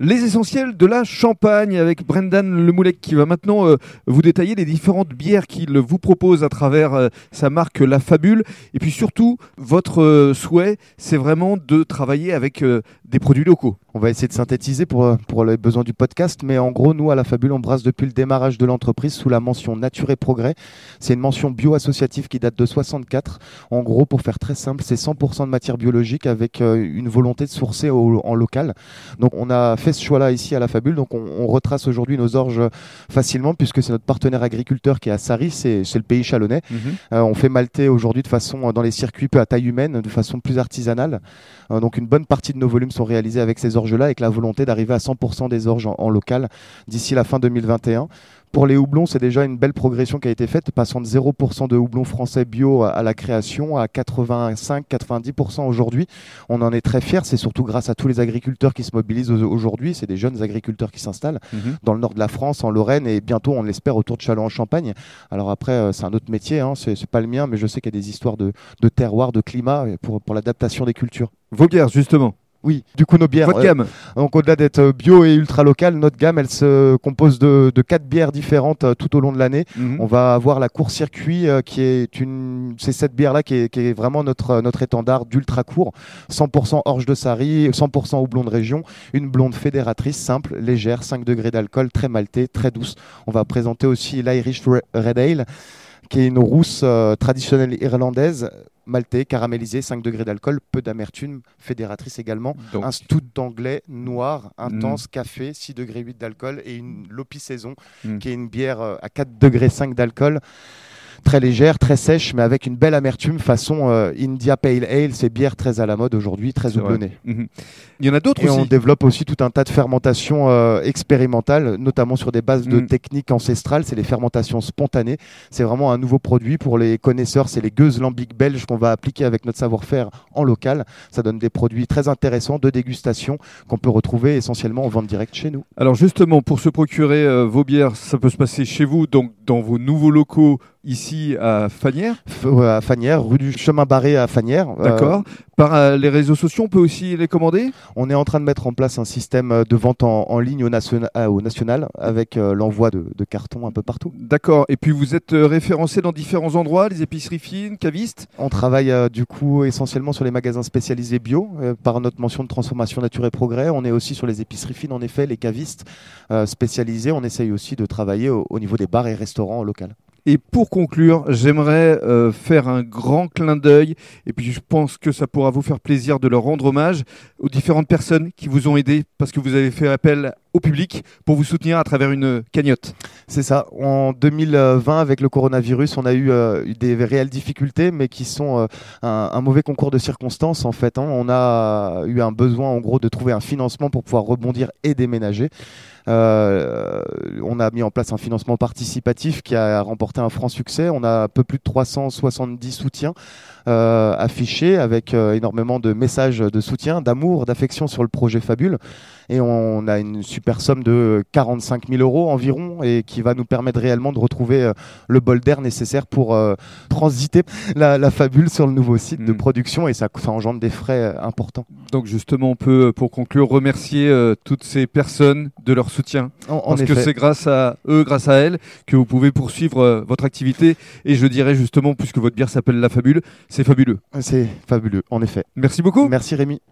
Les essentiels de la Champagne avec Brendan Lemoulec qui va maintenant euh, vous détailler les différentes bières qu'il vous propose à travers euh, sa marque La Fabule. Et puis surtout, votre euh, souhait, c'est vraiment de travailler avec des produits locaux. On va essayer de synthétiser pour, pour les besoins du podcast, mais en gros, nous, à La Fabule, on brasse depuis le démarrage de l'entreprise sous la mention Nature et Progrès. C'est une mention bio-associative qui date de 64. En gros, pour faire très simple, c'est 100% de matière biologique avec une volonté de sourcer en local. Donc, on a fait ce choix-là ici à la Fabule. Donc on, retrace aujourd'hui nos orges facilement puisque c'est notre partenaire agriculteur qui est à Sari, c'est le pays chalonnais. Mhm. Euh, on fait malter aujourd'hui de façon dans les circuits peu à taille humaine, de façon plus artisanale. Euh, donc une bonne partie de nos volumes sont réalisés avec ces orges-là, avec la volonté d'arriver à 100% des orges en local d'ici la fin 2021. Pour les houblons, c'est déjà une belle progression qui a été faite, passant de 0% de houblons français bio à la création à 85-90% aujourd'hui. On en est très fiers, c'est surtout grâce à tous les agriculteurs qui se mobilisent aujourd'hui. C'est des jeunes agriculteurs qui s'installent mhm. dans le nord de la France, en Lorraine et bientôt, on l'espère, autour de Châlons-en-Champagne. Alors après, euh, c'est un autre métier, hein, c'est pas le mien, mais je sais qu'il y a des histoires de, terroir, de climat pour, pour l'adaptation des cultures. Bières, justement oui, du coup nos bières. Votre gamme. Euh, donc au-delà d'être bio et ultra local, notre gamme elle se compose de, quatre bières différentes euh, tout au long de l'année. Mhm. On va avoir la court circuit euh, qui est une, c'est cette bière là qui est, vraiment notre notre étendard d'ultra court, 100% orge de Sari, 100% houblon de région, une blonde fédératrice simple, légère, 5 degrés d'alcool, très maltée, très douce. On va présenter aussi l'Irish Red Ale qui est une rousse traditionnelle irlandaise maltais, caramélisé, 5 degrés d'alcool, peu d'amertume, fédératrice également. Un stout d'anglais noir, intense, mm. café, 6 degrés 8 d'alcool et une Lopi Saison, mm. qui est une bière euh, à 4 degrés 5 d'alcool très légère, très sèche, mais avec une belle amertume façon euh, India Pale Ale, ces bières très à la mode aujourd'hui, très houblonnées. Mhm. Il y en a d'autres aussi. Et on développe aussi tout un tas de fermentations euh, expérimentales, notamment sur des bases de mhm. techniques ancestrales. C'est les fermentations spontanées. C'est vraiment un nouveau produit pour les connaisseurs. C'est les gueuses lambiques belges qu'on va appliquer avec notre savoir-faire en local. Ça donne des produits très intéressants de dégustation qu'on peut retrouver essentiellement en vente directe chez nous. Alors justement, pour se procurer euh, vos bières, ça peut se passer chez vous, donc dans vos nouveaux locaux ici à Fanière À Fanière, rue du Chemin Barré à Fanière. Euh, D'accord. Par euh, les réseaux sociaux, on peut aussi les commander? On est en train de mettre en place un système de vente en, ligne au, euh, au, national avec l'envoi de, cartons un peu partout. D'accord. Et puis vous êtes référencé dans différents endroits, les épiceries fines, cavistes? On travaille du coup essentiellement sur les magasins spécialisés bio par notre mention de transformation nature et progrès. On est aussi sur les épiceries fines, en effet, les cavistes spécialisés. On essaye aussi de travailler au, au niveau des bars et restaurants locaux. Et pour conclure, j'aimerais euh, faire un grand clin d'œil, et puis je pense que ça pourra vous faire plaisir de leur rendre hommage aux différentes personnes qui vous ont aidé parce que vous avez fait appel au public pour vous soutenir à travers une cagnotte. C'est ça. En 2020, avec le coronavirus, on a eu euh, des réelles difficultés, mais qui sont euh, un, mauvais concours de circonstances en fait. Hein. On a eu un besoin en gros de trouver un financement pour pouvoir rebondir et déménager. Euh, on a mis en place un financement participatif qui a remporté un franc succès. On a un peu plus de 370 soutiens euh, affichés avec euh, énormément de messages de soutien, d'amour, d'affection sur le projet Fabule. Et on a une super somme de 45 000 euros environ et qui va nous permettre réellement de retrouver le bol d'air nécessaire pour transiter la, Fabule sur le nouveau site de mm. production et ça, ça engendre des frais importants. Donc justement, on peut, pour conclure, remercier toutes ces personnes de leur soutien. parce que c'est grâce à eux, grâce à elles, que vous pouvez poursuivre euh, votre activité. Et je dirais justement, puisque votre bière s'appelle La Fabule, c'est fabuleux. C'est fabuleux, en effet. Merci beaucoup. Merci Rémi.